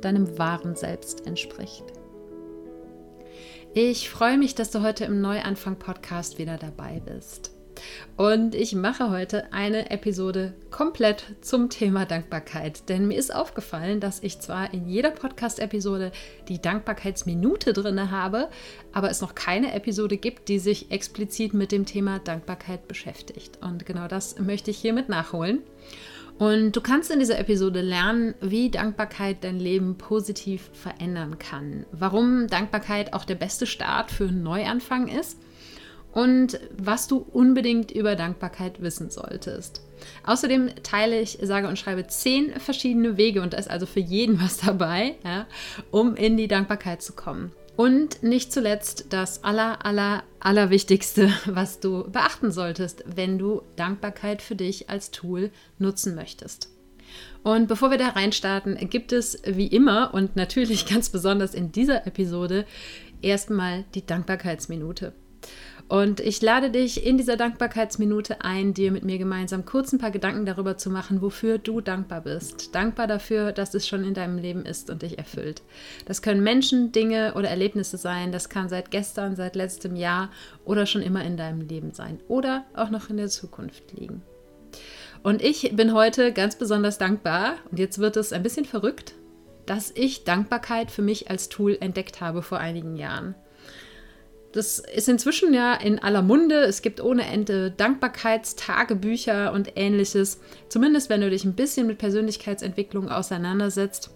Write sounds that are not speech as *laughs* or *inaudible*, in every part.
deinem wahren Selbst entspricht. Ich freue mich, dass du heute im Neuanfang-Podcast wieder dabei bist. Und ich mache heute eine Episode komplett zum Thema Dankbarkeit. Denn mir ist aufgefallen, dass ich zwar in jeder Podcast-Episode die Dankbarkeitsminute drin habe, aber es noch keine Episode gibt, die sich explizit mit dem Thema Dankbarkeit beschäftigt. Und genau das möchte ich hiermit nachholen. Und du kannst in dieser Episode lernen, wie Dankbarkeit dein Leben positiv verändern kann, warum Dankbarkeit auch der beste Start für einen Neuanfang ist und was du unbedingt über Dankbarkeit wissen solltest. Außerdem teile ich, sage und schreibe zehn verschiedene Wege und da ist also für jeden *laughs* was dabei, ja, um in die Dankbarkeit zu kommen. Und nicht zuletzt das aller, aller, allerwichtigste, *laughs* was du beachten solltest, wenn du Dankbarkeit für dich als Tool nutzen möchtest. Und bevor wir da reinstarten, gibt es wie immer und natürlich *laughs* ganz besonders in dieser Episode erstmal die Dankbarkeitsminute. Und ich lade dich in dieser Dankbarkeitsminute ein, dir mit mir gemeinsam kurz ein paar Gedanken darüber zu machen, wofür du dankbar bist. Dankbar dafür, dass es schon in deinem Leben ist und dich erfüllt. Das können Menschen, Dinge oder Erlebnisse sein. Das kann seit gestern, seit letztem Jahr oder schon immer in deinem Leben sein. Oder auch noch in der Zukunft liegen. Und ich bin heute ganz besonders dankbar, und jetzt wird es ein bisschen verrückt, dass ich Dankbarkeit für mich als Tool entdeckt habe vor einigen Jahren. Das ist inzwischen ja in aller Munde. Es gibt ohne Ende Dankbarkeitstagebücher und ähnliches. Zumindest wenn du dich ein bisschen mit Persönlichkeitsentwicklung auseinandersetzt,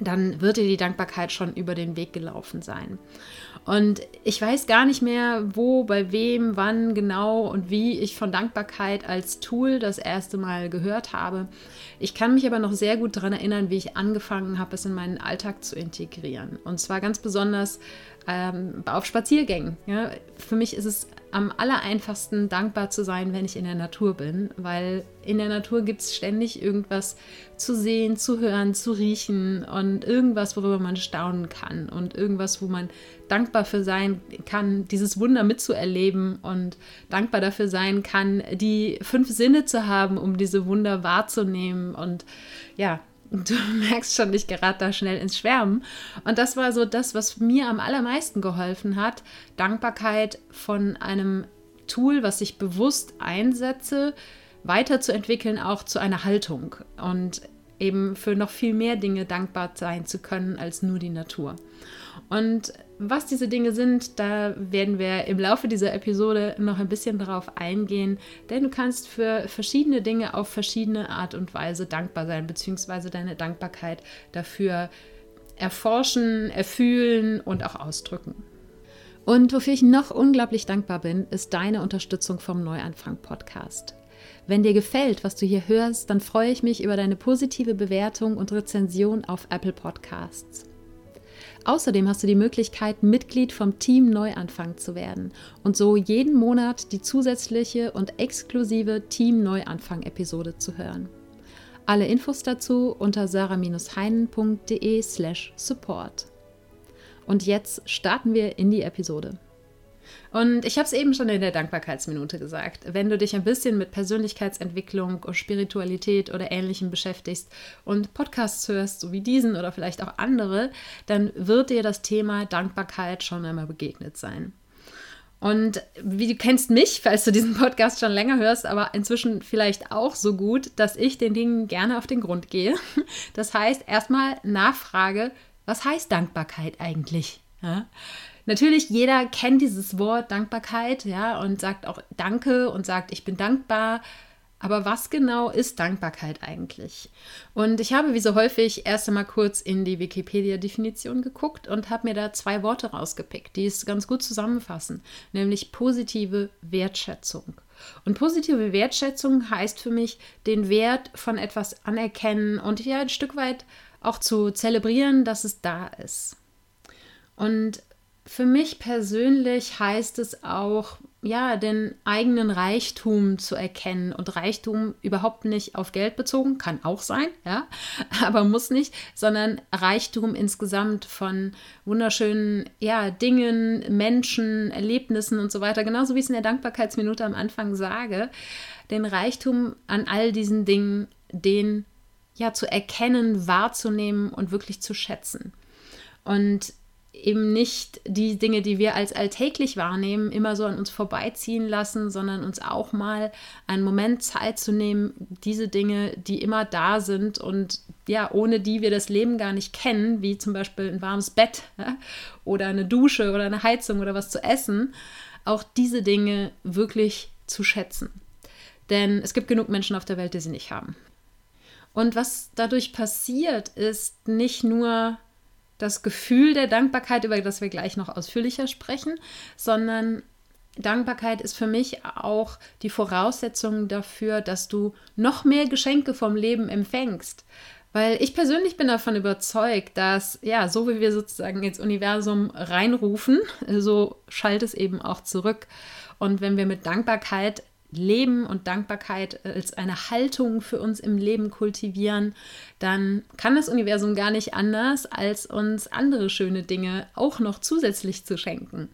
dann wird dir die Dankbarkeit schon über den Weg gelaufen sein. Und ich weiß gar nicht mehr, wo, bei wem, wann genau und wie ich von Dankbarkeit als Tool das erste Mal gehört habe. Ich kann mich aber noch sehr gut daran erinnern, wie ich angefangen habe, es in meinen Alltag zu integrieren. Und zwar ganz besonders ähm, auf Spaziergängen. Ja? Für mich ist es am allereinfachsten dankbar zu sein, wenn ich in der Natur bin, weil in der Natur gibt es ständig irgendwas zu sehen, zu hören, zu riechen und irgendwas, worüber man staunen kann und irgendwas, wo man dankbar für sein kann, dieses Wunder mitzuerleben und dankbar dafür sein kann, die fünf Sinne zu haben, um diese Wunder wahrzunehmen und ja, *laughs* du merkst schon, ich gerate da schnell ins Schwärmen. Und das war so das, was mir am allermeisten geholfen hat. Dankbarkeit von einem Tool, was ich bewusst einsetze, weiterzuentwickeln, auch zu einer Haltung. Und eben für noch viel mehr Dinge dankbar sein zu können als nur die Natur. Und was diese Dinge sind, da werden wir im Laufe dieser Episode noch ein bisschen darauf eingehen, denn du kannst für verschiedene Dinge auf verschiedene Art und Weise dankbar sein, beziehungsweise deine Dankbarkeit dafür erforschen, erfühlen und auch ausdrücken. Und wofür ich noch unglaublich dankbar bin, ist deine Unterstützung vom Neuanfang Podcast. Wenn dir gefällt, was du hier hörst, dann freue ich mich über deine positive Bewertung und Rezension auf Apple Podcasts. Außerdem hast du die Möglichkeit, Mitglied vom Team Neuanfang zu werden und so jeden Monat die zusätzliche und exklusive Team Neuanfang-Episode zu hören. Alle Infos dazu unter sarah-heinen.de/slash support. Und jetzt starten wir in die Episode. Und ich habe es eben schon in der Dankbarkeitsminute gesagt. Wenn du dich ein bisschen mit Persönlichkeitsentwicklung, Spiritualität oder Ähnlichem beschäftigst und Podcasts hörst, so wie diesen oder vielleicht auch andere, dann wird dir das Thema Dankbarkeit schon einmal begegnet sein. Und wie du kennst mich, falls du diesen Podcast schon länger hörst, aber inzwischen vielleicht auch so gut, dass ich den Dingen gerne auf den Grund gehe. Das heißt, erstmal Nachfrage, was heißt Dankbarkeit eigentlich? Ja? Natürlich, jeder kennt dieses Wort Dankbarkeit, ja, und sagt auch Danke und sagt, ich bin dankbar. Aber was genau ist Dankbarkeit eigentlich? Und ich habe wie so häufig erst einmal kurz in die Wikipedia-Definition geguckt und habe mir da zwei Worte rausgepickt, die es ganz gut zusammenfassen, nämlich positive Wertschätzung. Und positive Wertschätzung heißt für mich den Wert von etwas anerkennen und ja ein Stück weit auch zu zelebrieren, dass es da ist. Und für mich persönlich heißt es auch, ja, den eigenen Reichtum zu erkennen und Reichtum überhaupt nicht auf Geld bezogen, kann auch sein, ja, *laughs* aber muss nicht, sondern Reichtum insgesamt von wunderschönen, ja, Dingen, Menschen, Erlebnissen und so weiter, genauso wie ich es in der Dankbarkeitsminute am Anfang sage, den Reichtum an all diesen Dingen, den ja zu erkennen, wahrzunehmen und wirklich zu schätzen. Und eben nicht die Dinge, die wir als alltäglich wahrnehmen, immer so an uns vorbeiziehen lassen, sondern uns auch mal einen Moment Zeit zu nehmen, diese Dinge, die immer da sind und ja, ohne die wir das Leben gar nicht kennen, wie zum Beispiel ein warmes Bett oder eine Dusche oder eine Heizung oder was zu essen, auch diese Dinge wirklich zu schätzen. Denn es gibt genug Menschen auf der Welt, die sie nicht haben. Und was dadurch passiert, ist nicht nur das Gefühl der Dankbarkeit, über das wir gleich noch ausführlicher sprechen, sondern Dankbarkeit ist für mich auch die Voraussetzung dafür, dass du noch mehr Geschenke vom Leben empfängst. Weil ich persönlich bin davon überzeugt, dass, ja, so wie wir sozusagen ins Universum reinrufen, so schallt es eben auch zurück. Und wenn wir mit Dankbarkeit Leben und Dankbarkeit als eine Haltung für uns im Leben kultivieren, dann kann das Universum gar nicht anders, als uns andere schöne Dinge auch noch zusätzlich zu schenken.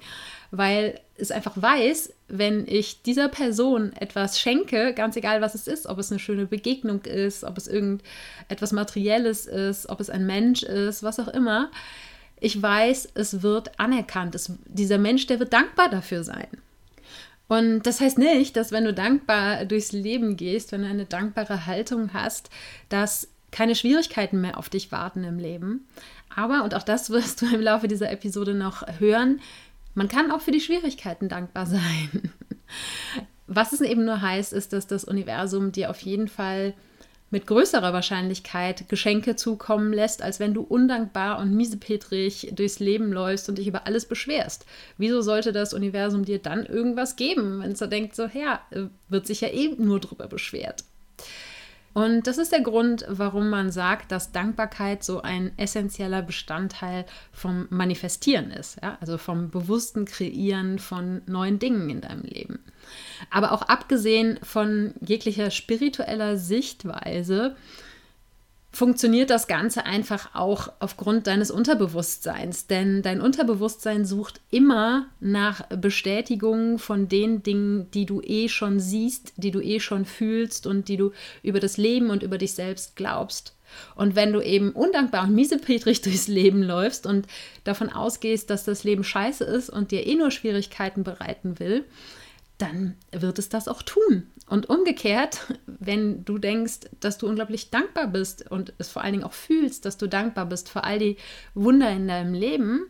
Weil es einfach weiß, wenn ich dieser Person etwas schenke, ganz egal was es ist, ob es eine schöne Begegnung ist, ob es irgendetwas Materielles ist, ob es ein Mensch ist, was auch immer, ich weiß, es wird anerkannt. Es, dieser Mensch, der wird dankbar dafür sein. Und das heißt nicht, dass wenn du dankbar durchs Leben gehst, wenn du eine dankbare Haltung hast, dass keine Schwierigkeiten mehr auf dich warten im Leben. Aber, und auch das wirst du im Laufe dieser Episode noch hören, man kann auch für die Schwierigkeiten dankbar sein. *laughs* Was es eben nur heißt, ist, dass das Universum dir auf jeden Fall mit größerer Wahrscheinlichkeit Geschenke zukommen lässt, als wenn du undankbar und miesepetrig durchs Leben läufst und dich über alles beschwerst. Wieso sollte das Universum dir dann irgendwas geben, wenn es so denkt, so, ja, äh, wird sich ja eben nur drüber beschwert? Und das ist der Grund, warum man sagt, dass Dankbarkeit so ein essentieller Bestandteil vom Manifestieren ist, ja? also vom bewussten Kreieren von neuen Dingen in deinem Leben. Aber auch abgesehen von jeglicher spiritueller Sichtweise funktioniert das Ganze einfach auch aufgrund deines Unterbewusstseins. Denn dein Unterbewusstsein sucht immer nach Bestätigung von den Dingen, die du eh schon siehst, die du eh schon fühlst und die du über das Leben und über dich selbst glaubst. Und wenn du eben undankbar und miesepetrig *laughs* durchs Leben läufst und davon ausgehst, dass das Leben scheiße ist und dir eh nur Schwierigkeiten bereiten will, dann wird es das auch tun. Und umgekehrt, wenn du denkst, dass du unglaublich dankbar bist und es vor allen Dingen auch fühlst, dass du dankbar bist für all die Wunder in deinem Leben,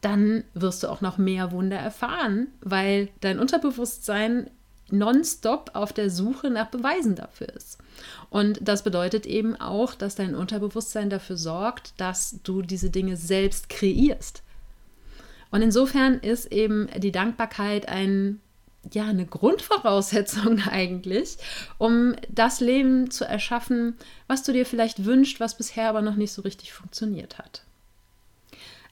dann wirst du auch noch mehr Wunder erfahren, weil dein Unterbewusstsein nonstop auf der Suche nach Beweisen dafür ist. Und das bedeutet eben auch, dass dein Unterbewusstsein dafür sorgt, dass du diese Dinge selbst kreierst. Und insofern ist eben die Dankbarkeit ein ja eine Grundvoraussetzung *laughs* eigentlich, um das Leben zu erschaffen, was du dir vielleicht wünschst, was bisher aber noch nicht so richtig funktioniert hat.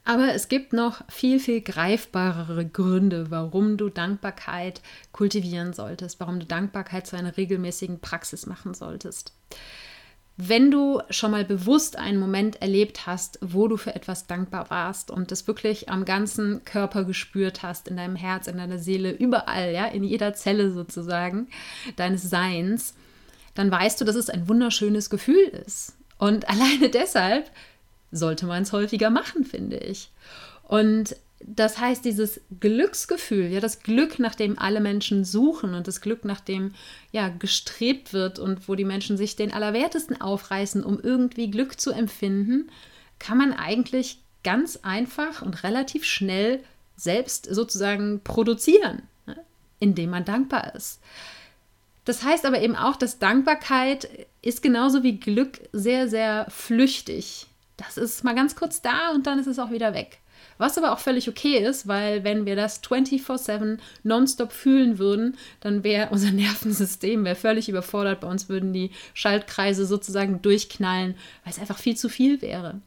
Aber es gibt noch viel, viel greifbarere Gründe, warum du Dankbarkeit kultivieren solltest, warum du Dankbarkeit zu einer regelmäßigen Praxis machen solltest. Wenn du schon mal bewusst einen Moment erlebt hast, wo du für etwas dankbar warst und das wirklich am ganzen Körper gespürt hast, in deinem Herz, in deiner Seele, überall, ja, in jeder Zelle sozusagen deines Seins, dann weißt du, dass es ein wunderschönes Gefühl ist. Und *laughs* alleine deshalb sollte man es häufiger machen, finde ich. Und das heißt, dieses Glücksgefühl, ja, das Glück, nach dem alle Menschen suchen und das Glück, nach dem ja gestrebt wird und wo die Menschen sich den Allerwertesten aufreißen, um irgendwie Glück zu empfinden, kann man eigentlich ganz einfach und relativ schnell selbst sozusagen produzieren, ne, indem man dankbar ist. Das heißt aber eben auch, dass Dankbarkeit ist genauso wie Glück sehr, sehr flüchtig. Das ist mal ganz kurz da und dann ist es auch wieder weg Was aber auch völlig okay ist, weil wenn wir das 24/7 nonstop fühlen würden, dann wäre *laughs* unser Nervensystem wär völlig überfordert. Bei uns würden die Schaltkreise sozusagen durchknallen, weil es einfach viel zu viel wäre.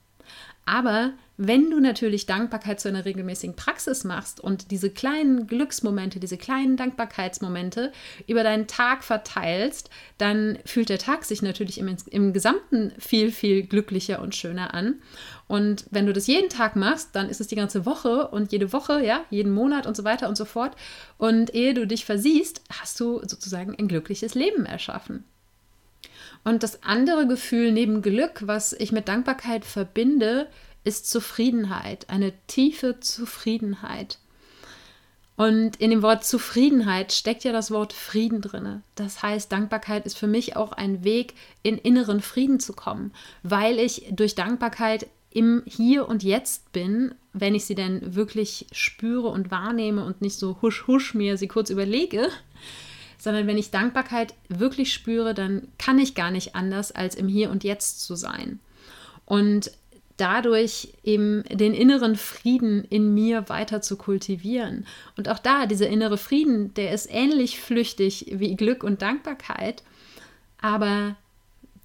Aber wenn du natürlich Dankbarkeit zu einer regelmäßigen Praxis machst und diese kleinen Glücksmomente, diese kleinen Dankbarkeitsmomente über deinen Tag verteilst, dann fühlt der Tag sich natürlich im, im Gesamten viel, viel glücklicher und schöner an. Und wenn du das jeden Tag machst, dann ist es die ganze Woche und jede Woche, ja, jeden Monat und so weiter und so fort. Und ehe du dich versiehst, hast du sozusagen ein glückliches Leben erschaffen. Und das andere Gefühl neben Glück, was ich mit Dankbarkeit verbinde, ist Zufriedenheit, eine tiefe Zufriedenheit. Und in dem Wort Zufriedenheit steckt ja das Wort Frieden drin. Das heißt, Dankbarkeit ist für mich auch ein Weg, in inneren Frieden zu kommen, weil ich durch Dankbarkeit im Hier und Jetzt bin, wenn ich sie denn wirklich spüre und wahrnehme und nicht so husch husch mir sie kurz überlege, sondern wenn ich Dankbarkeit wirklich spüre, dann kann ich gar nicht anders, als im Hier und Jetzt zu sein. Und dadurch eben den inneren Frieden in mir weiter zu kultivieren. Und auch da, dieser innere Frieden, der ist ähnlich flüchtig wie Glück und Dankbarkeit, aber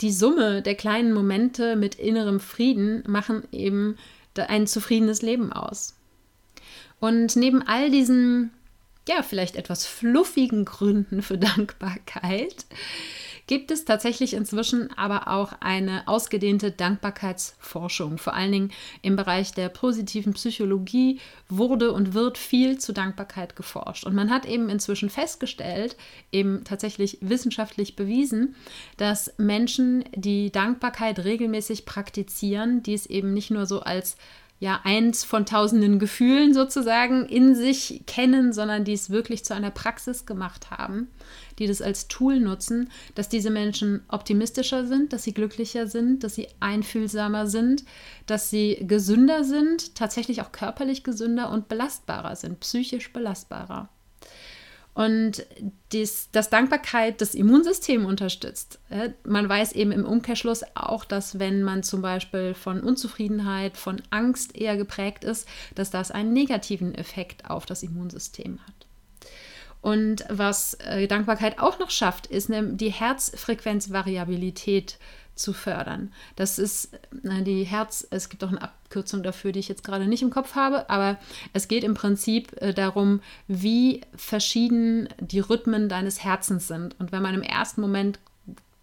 die Summe der kleinen Momente mit innerem Frieden machen eben ein zufriedenes Leben aus. Und neben all diesen, ja, vielleicht etwas fluffigen Gründen für Dankbarkeit, gibt es tatsächlich inzwischen aber auch eine ausgedehnte Dankbarkeitsforschung. Vor allen Dingen im Bereich der positiven Psychologie wurde und wird viel zu Dankbarkeit geforscht. Und man hat eben inzwischen festgestellt, eben tatsächlich wissenschaftlich bewiesen, dass Menschen, die Dankbarkeit regelmäßig praktizieren, dies eben nicht nur so als ja eins von tausenden Gefühlen sozusagen in sich kennen, sondern die es wirklich zu einer Praxis gemacht haben, die das als Tool nutzen, dass diese Menschen optimistischer sind, dass sie glücklicher sind, dass sie einfühlsamer sind, dass sie gesünder sind, tatsächlich auch körperlich gesünder und belastbarer sind, psychisch belastbarer. Und dies, dass Dankbarkeit das Immunsystem unterstützt. Man weiß eben im Umkehrschluss auch, dass wenn man zum Beispiel von Unzufriedenheit, von Angst eher geprägt ist, dass das einen negativen Effekt auf das Immunsystem hat. Und was äh, Dankbarkeit auch noch schafft, ist ne, die Herzfrequenzvariabilität zu fördern. Das ist äh, die Herz, es gibt auch eine Abkürzung dafür, die ich jetzt gerade nicht im Kopf habe, aber es geht im Prinzip äh, darum, wie verschieden die Rhythmen deines Herzens sind. Und wenn man im ersten Moment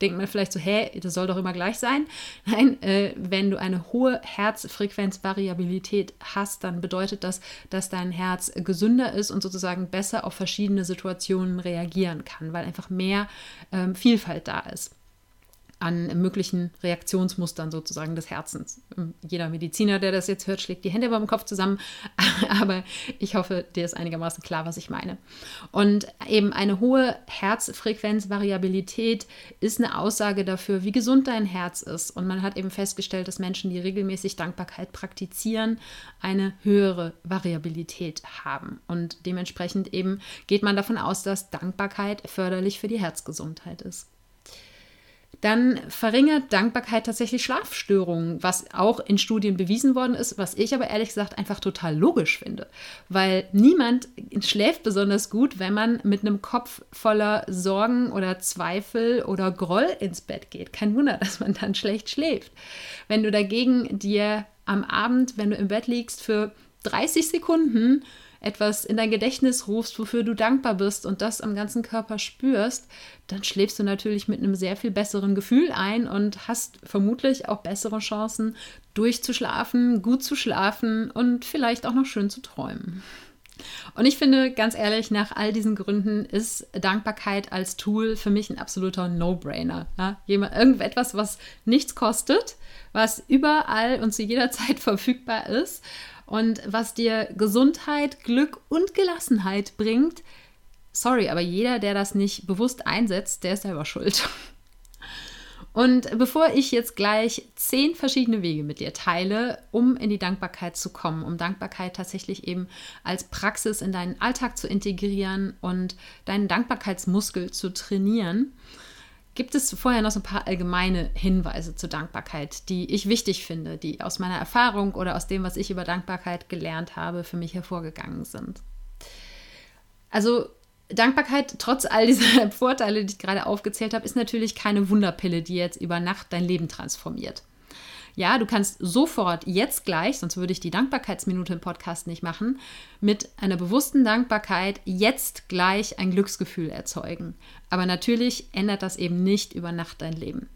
denkt man vielleicht so, hä, das soll doch immer gleich sein. *laughs* Nein, äh, wenn du eine hohe Herzfrequenzvariabilität hast, dann bedeutet das, dass dein Herz gesünder ist und sozusagen besser auf verschiedene Situationen reagieren kann, weil einfach mehr ähm, Vielfalt da ist an möglichen Reaktionsmustern sozusagen des Herzens. Jeder Mediziner, der das jetzt hört, schlägt die Hände beim Kopf zusammen, *laughs* aber ich hoffe, dir ist einigermaßen klar, was ich meine. Und eben eine hohe Herzfrequenzvariabilität ist eine Aussage dafür, wie gesund dein Herz ist. Und man hat eben festgestellt, dass Menschen, die regelmäßig Dankbarkeit praktizieren, eine höhere Variabilität haben. Und dementsprechend eben geht man davon aus, dass Dankbarkeit förderlich für die Herzgesundheit ist dann verringert Dankbarkeit tatsächlich Schlafstörungen, was auch in Studien bewiesen worden ist, was ich aber ehrlich gesagt einfach total logisch finde, weil niemand schläft besonders gut, wenn man mit einem Kopf voller Sorgen oder Zweifel oder Groll ins Bett geht. Kein Wunder, *laughs* dass man dann schlecht schläft. Wenn du dagegen dir am Abend, wenn du im Bett liegst, für 30 Sekunden etwas in dein Gedächtnis rufst, wofür du dankbar bist und das am ganzen Körper spürst, dann schläfst du natürlich mit einem sehr viel besseren Gefühl ein und hast vermutlich auch bessere Chancen, durchzuschlafen, gut zu schlafen und vielleicht auch noch schön zu träumen. Und ich finde, ganz ehrlich, nach all diesen Gründen ist Dankbarkeit als Tool für mich ein absoluter No-Brainer. Ja? Irgendetwas, was nichts kostet, was überall und zu jeder *laughs* Zeit verfügbar ist und was dir Gesundheit, Glück und Gelassenheit bringt, sorry, aber jeder, der das nicht bewusst einsetzt, der ist selber schuld. Und bevor ich jetzt gleich zehn verschiedene Wege mit dir teile, um in die Dankbarkeit zu kommen, um Dankbarkeit tatsächlich eben als Praxis in deinen Alltag zu integrieren und deinen Dankbarkeitsmuskel zu trainieren, gibt es vorher noch so ein paar allgemeine Hinweise zur Dankbarkeit, die ich wichtig finde, die aus meiner Erfahrung oder aus dem, was ich über Dankbarkeit gelernt habe, für mich hervorgegangen sind. Also Dankbarkeit, trotz all dieser *laughs* Vorteile, die ich gerade aufgezählt habe, ist natürlich keine Wunderpille, die jetzt über Nacht dein Leben transformiert. Ja, du kannst sofort, jetzt gleich, sonst würde ich die Dankbarkeitsminute im Podcast nicht machen, mit einer bewussten Dankbarkeit jetzt gleich ein Glücksgefühl erzeugen. Aber natürlich ändert das eben nicht über Nacht dein Leben.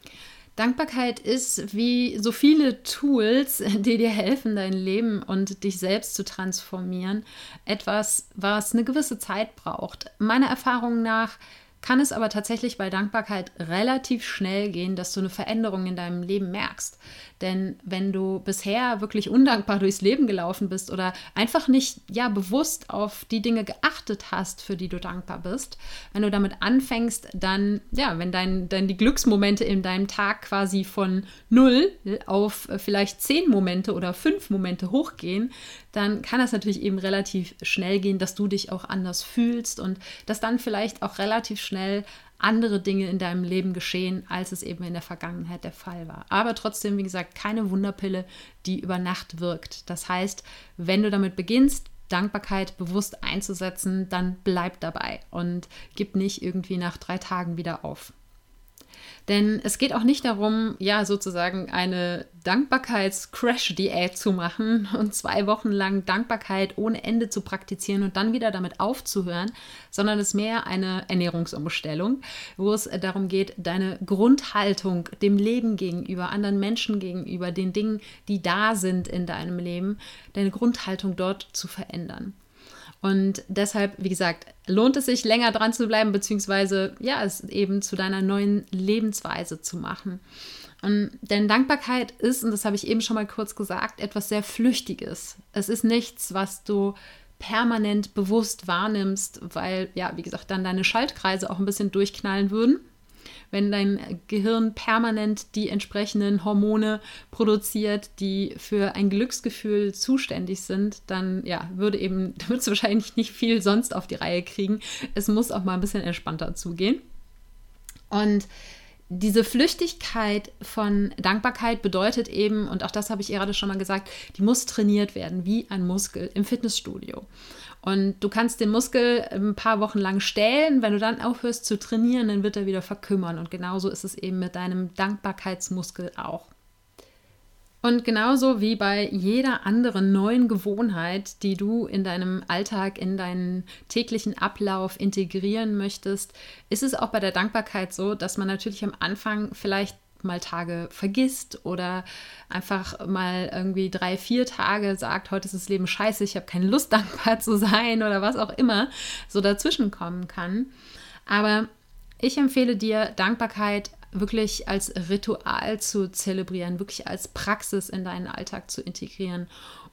Dankbarkeit ist wie so viele Tools, *laughs* die dir helfen, dein Leben und dich selbst zu transformieren, etwas, was eine gewisse Zeit braucht. Meiner Erfahrung nach kann es aber tatsächlich bei Dankbarkeit relativ schnell gehen, dass du eine Veränderung in deinem Leben merkst. Denn wenn du bisher wirklich undankbar durchs Leben gelaufen bist oder einfach nicht ja bewusst auf die Dinge geachtet hast, für die du dankbar bist, wenn du damit anfängst, dann ja, wenn dein, dann die Glücksmomente in deinem Tag quasi von null auf vielleicht zehn Momente oder fünf Momente hochgehen, dann kann das natürlich eben relativ schnell gehen, dass du dich auch anders fühlst und dass dann vielleicht auch relativ schnell andere Dinge in deinem Leben geschehen, als es eben in der Vergangenheit der Fall war. Aber trotzdem, wie gesagt, keine Wunderpille, die über Nacht wirkt. Das heißt, wenn du damit beginnst, Dankbarkeit bewusst einzusetzen, dann bleib dabei und gib nicht irgendwie nach drei Tagen wieder auf. Denn es geht auch nicht darum, ja, sozusagen eine Dankbarkeits-Crash-Diät zu machen *laughs* und zwei Wochen lang Dankbarkeit ohne Ende zu praktizieren und dann wieder damit aufzuhören, sondern es ist mehr eine Ernährungsumstellung, wo es darum geht, deine Grundhaltung dem Leben gegenüber, anderen Menschen gegenüber, den Dingen, die da sind in deinem Leben, deine Grundhaltung dort zu verändern. Und deshalb, wie gesagt, lohnt es sich länger dran zu bleiben, beziehungsweise ja, es eben zu deiner neuen Lebensweise zu machen. Und, denn Dankbarkeit ist, und das habe ich eben schon mal kurz gesagt, etwas sehr Flüchtiges. Es ist nichts, was du permanent bewusst wahrnimmst, weil, ja, wie gesagt, dann deine Schaltkreise auch ein bisschen durchknallen würden wenn dein Gehirn permanent die entsprechenden Hormone produziert, die für ein Glücksgefühl zuständig sind, dann ja, würde eben, *laughs* würdest du wahrscheinlich nicht viel sonst auf die Reihe kriegen. Es muss auch mal ein bisschen entspannter zugehen. Und diese Flüchtigkeit von Dankbarkeit bedeutet eben, und auch das habe ich gerade schon mal gesagt, die muss trainiert werden, wie ein Muskel im Fitnessstudio. Und du kannst den Muskel ein paar Wochen lang stählen. Wenn du dann aufhörst zu trainieren, dann wird er wieder verkümmern. Und genauso ist es eben mit deinem Dankbarkeitsmuskel auch. Und genauso wie bei jeder anderen neuen Gewohnheit, die du in deinem Alltag, in deinen täglichen Ablauf integrieren möchtest, ist es auch bei der Dankbarkeit so, dass man natürlich am Anfang vielleicht mal Tage vergisst oder einfach mal irgendwie drei, vier Tage sagt, heute ist das Leben scheiße, ich habe keine Lust *laughs* dankbar zu sein oder was auch immer so dazwischen kommen kann. Aber ich empfehle dir, Dankbarkeit wirklich als Ritual zu zelebrieren, wirklich als Praxis in deinen Alltag zu integrieren.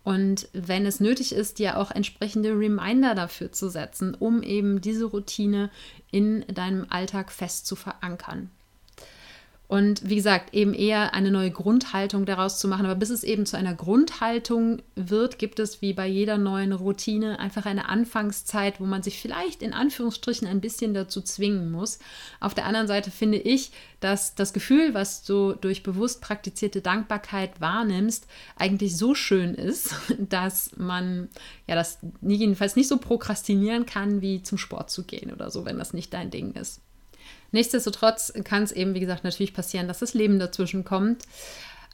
Und wenn es nötig ist, dir auch entsprechende Reminder dafür zu setzen, um eben diese Routine in deinem Alltag fest zu verankern. Und wie gesagt, eben eher eine neue Grundhaltung daraus zu machen. Aber bis es eben zu einer Grundhaltung wird, gibt es wie bei jeder neuen Routine einfach eine Anfangszeit, wo man sich vielleicht in Anführungsstrichen ein bisschen dazu zwingen muss. Auf der anderen Seite finde ich, dass das Gefühl, was du durch bewusst praktizierte Dankbarkeit wahrnimmst, eigentlich so schön ist, *laughs* dass man ja das jedenfalls nicht so prokrastinieren kann, wie zum Sport zu gehen oder so, wenn das nicht dein Ding ist. Nichtsdestotrotz kann es eben, wie gesagt, natürlich passieren, dass das Leben dazwischen kommt.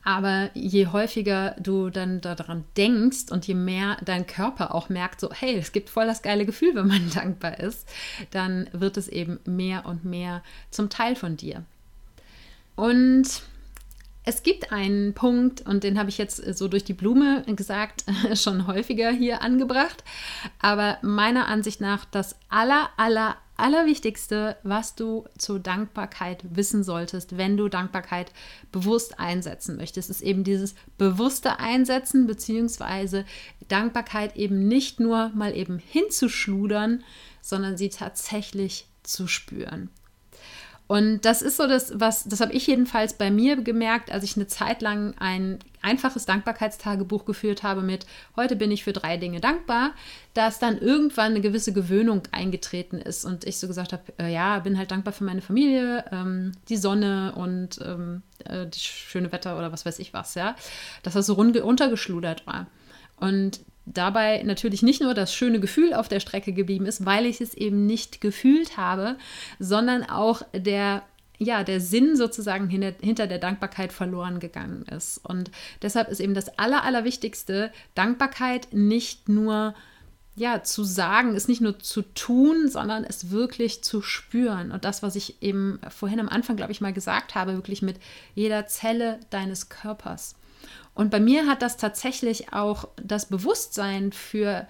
Aber je häufiger du dann daran denkst und je mehr dein Körper auch merkt, so, hey, es gibt voll das geile Gefühl, wenn man *laughs* dankbar ist, dann wird es eben mehr und mehr zum Teil von dir. Und es gibt einen Punkt, und den habe ich jetzt so durch die Blume gesagt, *laughs* schon häufiger hier angebracht, aber meiner Ansicht nach das aller, aller, Allerwichtigste, was du zur Dankbarkeit wissen solltest, wenn du Dankbarkeit bewusst einsetzen möchtest, ist eben dieses bewusste Einsetzen, beziehungsweise Dankbarkeit eben nicht nur mal eben hinzuschludern, sondern sie tatsächlich zu spüren. Und das ist so das, was, das habe ich jedenfalls bei mir gemerkt, als ich eine Zeit lang ein einfaches Dankbarkeitstagebuch geführt habe mit heute bin ich für drei Dinge dankbar, dass dann irgendwann eine gewisse Gewöhnung eingetreten ist und ich so gesagt habe, äh, ja, bin halt dankbar für meine Familie, ähm, die Sonne und ähm, äh, das schöne Wetter oder was weiß ich was, ja, dass das so runtergeschludert war. Und dabei natürlich nicht nur das schöne Gefühl auf der Strecke geblieben ist, weil ich es eben nicht gefühlt habe, sondern auch der ja, der Sinn sozusagen hinter, hinter der Dankbarkeit verloren gegangen ist. Und deshalb ist eben das Aller, Allerwichtigste, Dankbarkeit nicht nur ja, zu sagen, ist nicht nur zu tun, sondern es wirklich zu spüren. Und das, was ich eben vorhin am Anfang, glaube ich, mal gesagt habe, wirklich mit jeder Zelle deines Körpers. Und bei mir hat das tatsächlich auch das Bewusstsein für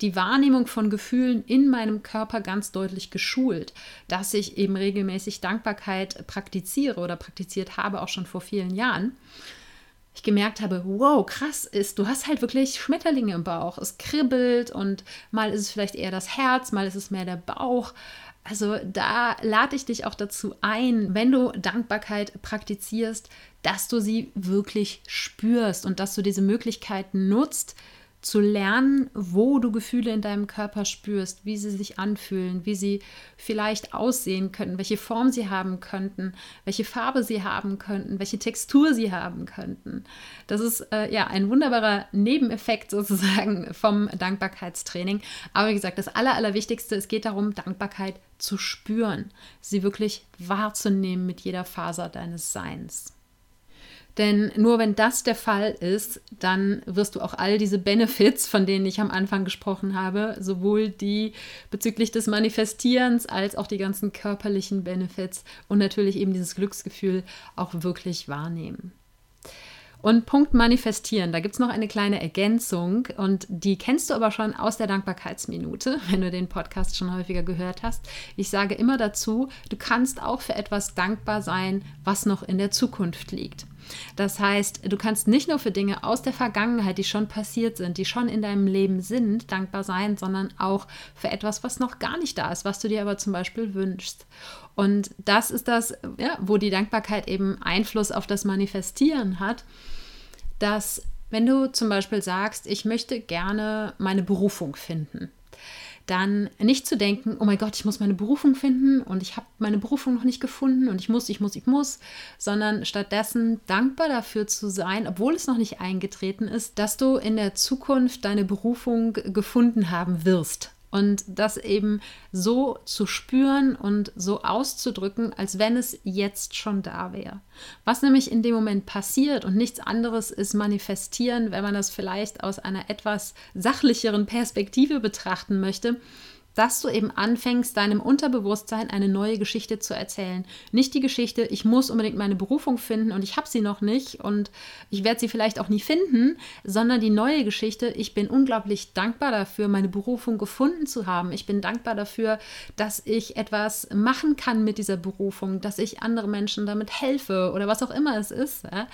die Wahrnehmung von Gefühlen in meinem Körper ganz deutlich geschult, dass ich eben regelmäßig Dankbarkeit praktiziere oder praktiziert habe, auch schon vor vielen Jahren. Ich gemerkt habe, wow, krass ist, du hast halt wirklich Schmetterlinge im Bauch. Es kribbelt und mal ist es vielleicht eher das Herz, mal ist es mehr der Bauch. Also da lade ich dich auch dazu ein, wenn du Dankbarkeit praktizierst, dass du sie wirklich spürst und dass du diese Möglichkeit nutzt, zu lernen, wo du Gefühle in deinem Körper spürst, wie sie sich anfühlen, wie sie vielleicht aussehen könnten, welche Form sie haben könnten, welche Farbe sie haben könnten, welche Textur sie haben könnten. Das ist äh, ja ein wunderbarer Nebeneffekt sozusagen vom Dankbarkeitstraining. Aber wie gesagt, das Aller, Allerwichtigste, es geht darum, Dankbarkeit zu spüren, sie wirklich wahrzunehmen mit jeder Faser deines Seins. Denn nur wenn das der Fall ist, dann wirst du auch all diese Benefits, von denen ich am Anfang gesprochen habe, sowohl die bezüglich des Manifestierens als auch die ganzen körperlichen Benefits und natürlich eben dieses Glücksgefühl auch wirklich wahrnehmen. Und Punkt Manifestieren, da gibt es noch eine kleine Ergänzung und die kennst du aber schon aus der Dankbarkeitsminute, *laughs* wenn du den Podcast schon häufiger gehört hast. Ich sage immer dazu, du kannst auch für etwas dankbar sein, was noch in der Zukunft liegt. Das heißt, du kannst nicht nur für Dinge aus der Vergangenheit, die schon passiert sind, die schon in deinem Leben sind, dankbar sein, sondern auch für etwas, was noch gar nicht da ist, was du dir aber zum Beispiel wünschst. Und das ist das, ja, wo die Dankbarkeit eben Einfluss auf das Manifestieren hat, dass wenn du zum Beispiel sagst, ich möchte gerne meine Berufung finden, dann nicht zu denken, oh mein Gott, ich muss meine Berufung finden und ich habe meine Berufung noch nicht gefunden und ich muss, ich muss, ich muss, sondern stattdessen dankbar dafür zu sein, obwohl es noch nicht eingetreten ist, dass du in der Zukunft deine Berufung gefunden haben wirst und das eben so zu spüren und so auszudrücken, als wenn es jetzt schon da wäre. Was nämlich in dem Moment passiert und nichts anderes ist manifestieren, wenn man das vielleicht aus einer etwas sachlicheren Perspektive betrachten möchte, dass du eben anfängst, deinem Unterbewusstsein eine neue Geschichte zu erzählen. Nicht die Geschichte, ich muss unbedingt meine Berufung finden und ich habe sie noch nicht und ich werde sie vielleicht auch nie finden, sondern die neue Geschichte, ich bin unglaublich dankbar dafür, meine Berufung gefunden zu haben. Ich bin dankbar dafür, dass ich etwas machen kann mit dieser Berufung, dass ich anderen Menschen damit helfe oder was auch immer es ist. Ja?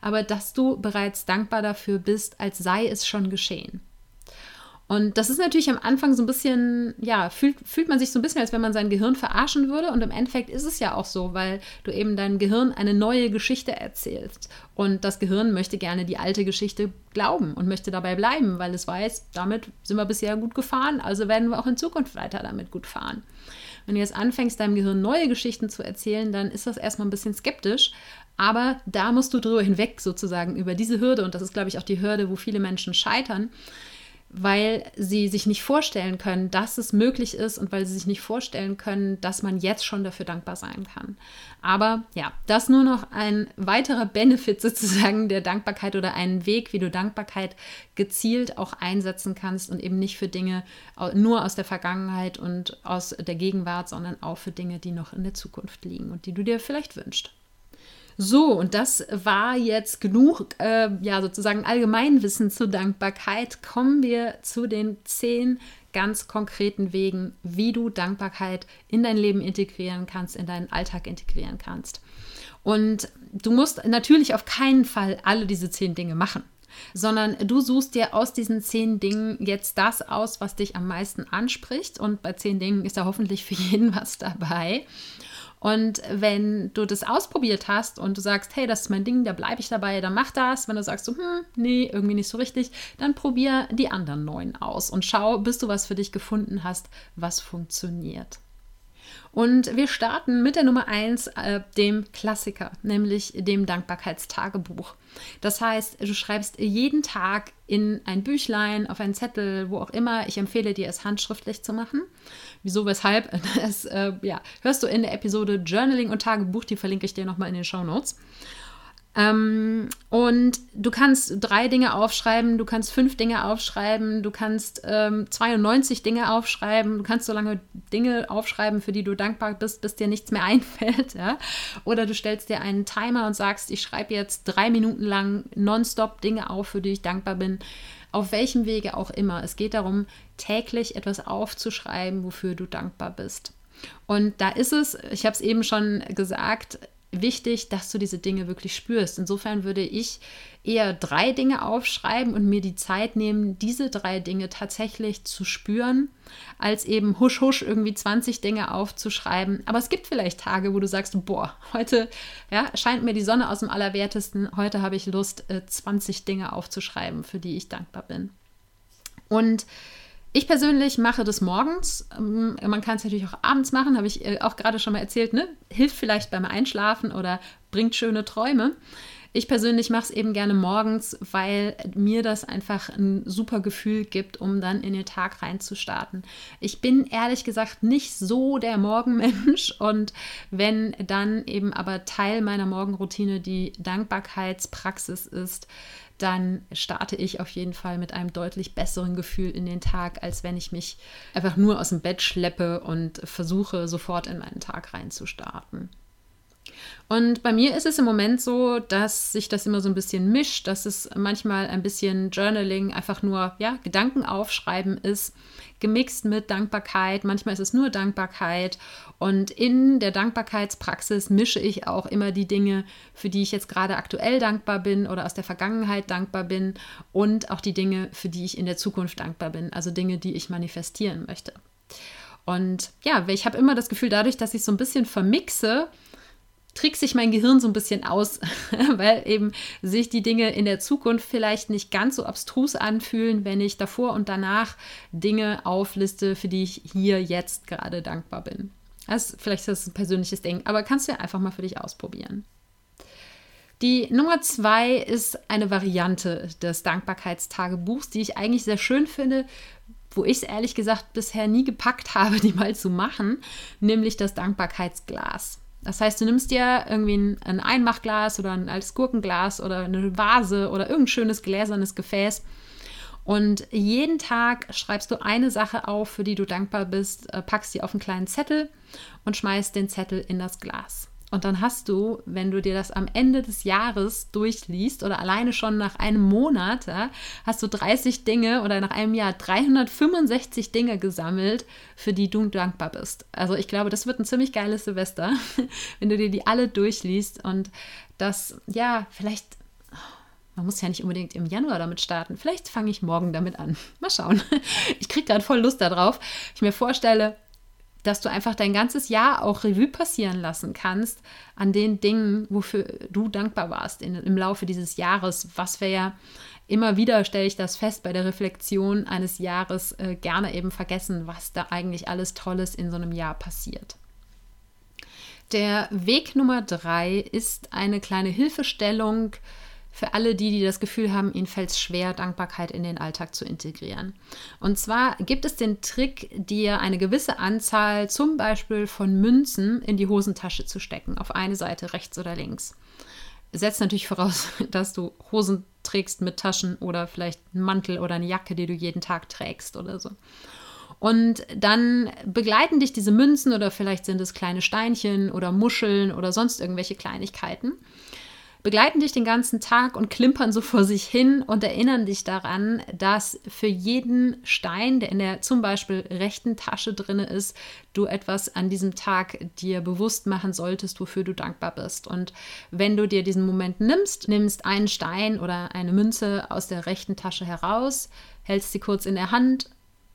Aber dass du bereits dankbar dafür bist, als sei es schon geschehen. Und das ist natürlich am Anfang so ein bisschen, ja, fühlt, fühlt man sich so ein bisschen, als wenn man sein Gehirn verarschen würde. Und im Endeffekt ist es ja auch so, weil du eben deinem Gehirn eine neue Geschichte erzählst. Und das Gehirn möchte gerne die alte Geschichte glauben und möchte dabei bleiben, weil es weiß, damit sind wir bisher gut gefahren, also werden wir auch in Zukunft weiter damit gut fahren. Wenn du jetzt anfängst, deinem Gehirn neue Geschichten zu erzählen, dann ist das erstmal ein bisschen skeptisch. Aber da musst du drüber hinweg sozusagen über diese Hürde. Und das ist, glaube ich, auch die Hürde, wo viele Menschen scheitern weil sie sich nicht vorstellen können, dass es möglich ist und weil sie sich nicht vorstellen können, dass man jetzt schon dafür dankbar sein kann. Aber ja, das nur noch ein weiterer Benefit *laughs* sozusagen der Dankbarkeit oder ein Weg, wie du Dankbarkeit gezielt auch einsetzen kannst und eben nicht für Dinge nur aus der Vergangenheit und aus der Gegenwart, sondern auch für Dinge, die noch in der Zukunft liegen und die du dir vielleicht wünschst. So, und das war jetzt genug, äh, ja, sozusagen Allgemeinwissen zur Dankbarkeit. Kommen wir zu den zehn ganz konkreten Wegen, wie du Dankbarkeit in dein Leben integrieren kannst, in deinen Alltag integrieren kannst. Und du musst natürlich auf keinen Fall alle diese zehn Dinge machen sondern du suchst dir aus diesen zehn Dingen jetzt das aus, was dich am meisten anspricht. Und bei zehn Dingen ist da hoffentlich für jeden *laughs* was dabei. Und wenn du das ausprobiert hast und du sagst, hey, das ist mein Ding, da bleibe ich dabei, dann mach das. Wenn du sagst, so, hm, nee, irgendwie nicht so richtig, dann probier die anderen neun aus und schau, bis du was für dich gefunden hast, was funktioniert. Und wir starten mit der Nummer 1, äh, dem Klassiker, nämlich dem Dankbarkeitstagebuch. Das heißt, du schreibst jeden Tag in ein Büchlein, auf einen Zettel, wo auch immer. Ich empfehle dir, es handschriftlich zu machen. Wieso, weshalb? *laughs* Das äh, ja, hörst du in der Episode Journaling und Tagebuch, die verlinke ich dir nochmal in den Show Notes. Ähm, und du kannst drei Dinge aufschreiben, du kannst fünf Dinge aufschreiben, du kannst ähm, 92 Dinge aufschreiben, du kannst so lange Dinge aufschreiben, für die du dankbar bist, bis dir nichts mehr *laughs* einfällt. Ja? Oder du stellst dir einen Timer und sagst, ich schreibe jetzt drei Minuten lang nonstop Dinge auf, für die ich dankbar bin. Auf welchem Wege auch immer. Es geht darum, täglich etwas aufzuschreiben, wofür du dankbar bist. Und da ist es, ich habe es eben schon gesagt, wichtig, dass du diese Dinge wirklich spürst. Insofern würde ich eher drei Dinge aufschreiben und mir die Zeit nehmen, diese drei Dinge tatsächlich zu spüren, als eben husch husch irgendwie 20 Dinge aufzuschreiben. Aber es gibt vielleicht Tage, wo du sagst, boah, heute ja, scheint mir die Sonne aus dem Allerwertesten, heute habe ich Lust, 20 äh, Dinge aufzuschreiben, für die ich dankbar bin. Und ich persönlich mache das morgens. Ähm, man kann es natürlich auch abends machen, habe ich äh, auch gerade schon mal erzählt. Ne? Hilft vielleicht beim Einschlafen oder bringt schöne Träume. Ich persönlich mache es eben gerne morgens, weil mir das einfach ein super Gefühl gibt, um dann in den Tag reinzustarten. Ich bin ehrlich gesagt nicht so der Morgenmensch *laughs* und wenn dann eben aber Teil meiner Morgenroutine die Dankbarkeitspraxis ist, dann starte ich auf jeden Fall mit einem deutlich besseren Gefühl in den Tag, als wenn ich mich einfach nur aus dem Bett schleppe und versuche, sofort in meinen Tag reinzustarten. Und bei mir ist es im Moment so, dass sich das immer so ein bisschen mischt, dass es manchmal ein bisschen Journaling, einfach nur ja, Gedanken aufschreiben ist, gemixt mit Dankbarkeit. Manchmal ist es nur Dankbarkeit. Und in der Dankbarkeitspraxis mische ich auch immer die Dinge, für die ich jetzt gerade aktuell dankbar bin oder aus der Vergangenheit dankbar bin und auch die Dinge, für die ich in der Zukunft dankbar bin. Also Dinge, die ich manifestieren möchte. Und ja, ich habe immer das Gefühl, dadurch, dass ich so ein bisschen vermixe, trickse ich mein Gehirn so ein bisschen aus, *laughs* weil eben sich die Dinge in der Zukunft vielleicht nicht ganz so abstrus anfühlen, wenn ich davor und danach Dinge aufliste, für die ich hier jetzt gerade dankbar bin. Das, vielleicht ist das ein persönliches Ding, aber kannst du ja einfach mal für dich ausprobieren. Die Nummer zwei ist eine Variante des Dankbarkeitstagebuchs, die ich eigentlich sehr schön finde, wo ich es ehrlich gesagt bisher nie gepackt *laughs* habe, die mal zu machen, nämlich das Dankbarkeitsglas. Das heißt, du nimmst dir irgendwie ein, ein Einmachglas oder ein altes Gurkenglas oder eine Vase oder irgendein schönes gläsernes Gefäß und jeden Tag schreibst du eine Sache auf, für die du dankbar bist, äh, packst sie auf einen kleinen Zettel und schmeißt den Zettel in das Glas. Und dann hast du, wenn du dir das am Ende des Jahres durchliest oder alleine schon nach einem Monat, hast du 30 Dinge oder nach einem Jahr 365 Dinge gesammelt, für die du dankbar bist. Also ich glaube, das wird ein ziemlich geiles Silvester, *laughs* wenn du dir die alle durchliest und das, ja, vielleicht man muss ja nicht unbedingt im Januar damit starten. Vielleicht fange ich morgen damit an. Mal schauen. Ich kriege gerade voll Lust darauf. Ich mir vorstelle, dass du einfach dein ganzes Jahr auch Revue passieren lassen kannst an den Dingen, wofür du dankbar warst in, im Laufe dieses Jahres, was wir ja immer wieder, stelle ich das fest, bei der Reflexion eines Jahres äh, gerne eben vergessen, was da eigentlich alles Tolles in so einem Jahr passiert. Der Weg Nummer drei ist eine kleine Hilfestellung, für alle die, die das Gefühl haben, ihnen fällt es schwer, Dankbarkeit in den Alltag zu integrieren. Und zwar gibt es den Trick, dir eine gewisse Anzahl zum Beispiel von Münzen in die Hosentasche zu stecken, auf eine Seite rechts oder links. Setzt natürlich voraus, *laughs* dass du Hosen trägst mit Taschen oder vielleicht einen Mantel oder eine Jacke, die du jeden Tag trägst oder so. Und dann begleiten dich diese Münzen oder vielleicht sind es kleine Steinchen oder Muscheln oder sonst irgendwelche Kleinigkeiten begleiten dich den ganzen Tag und klimpern so vor sich hin und erinnern dich daran, dass für jeden Stein, der in der zum Beispiel rechten Tasche drin ist, du etwas an diesem Tag dir bewusst machen solltest, wofür du dankbar bist. Und wenn du dir diesen Moment nimmst, nimmst einen Stein oder eine Münze aus der rechten Tasche heraus, hältst sie kurz in der Hand,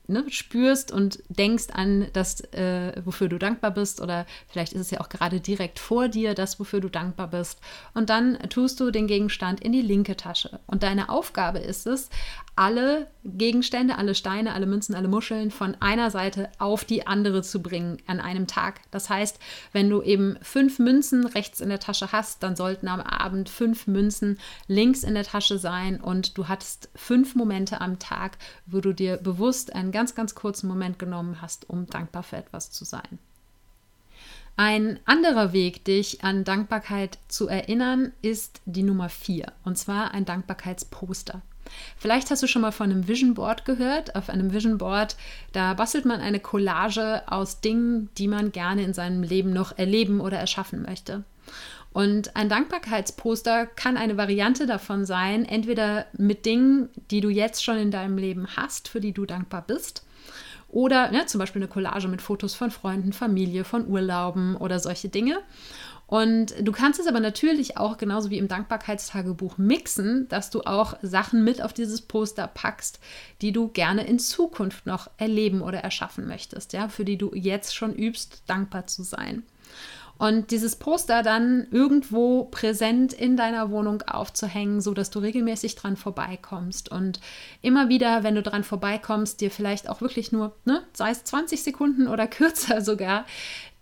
ne, spürst und denkst an das, äh, wofür du dankbar bist, oder vielleicht ist es ja auch gerade direkt vor dir, das, wofür du dankbar bist. Und dann tust du den Gegenstand in die linke Tasche. Und deine Aufgabe ist es, alle Gegenstände, alle Steine, alle Münzen, alle Muscheln von einer Seite auf die andere zu bringen an einem Tag. Das heißt, wenn du eben fünf Münzen rechts in der Tasche hast, dann sollten am Abend fünf Münzen links in der Tasche sein und du hattest fünf Momente am Tag, wo du dir bewusst einen ganz, ganz kurzen Moment genommen hast, um dankbar für etwas zu sein. Ein anderer Weg, dich an Dankbarkeit zu erinnern, ist die Nummer vier, und zwar ein Dankbarkeitsposter. Vielleicht hast du schon mal von einem Vision Board gehört. Auf einem Vision Board, da bastelt man eine Collage aus Dingen, die man gerne in seinem Leben noch erleben oder erschaffen möchte. Und ein Dankbarkeitsposter kann eine Variante davon sein, entweder mit Dingen, die du jetzt schon in deinem Leben hast, für die du dankbar bist, oder ja, zum Beispiel eine Collage mit Fotos von Freunden, Familie, von Urlauben oder solche Dinge. Und du kannst es aber natürlich auch genauso wie im Dankbarkeitstagebuch mixen, dass du auch Sachen mit auf dieses Poster packst, die du gerne in Zukunft noch erleben oder erschaffen möchtest, ja, für die du jetzt schon übst, dankbar zu sein. Und dieses Poster dann irgendwo präsent in deiner Wohnung aufzuhängen, so dass du regelmäßig dran vorbeikommst und immer wieder, wenn du dran vorbeikommst, dir vielleicht auch wirklich nur, ne, sei es 20 Sekunden oder *laughs* kürzer sogar,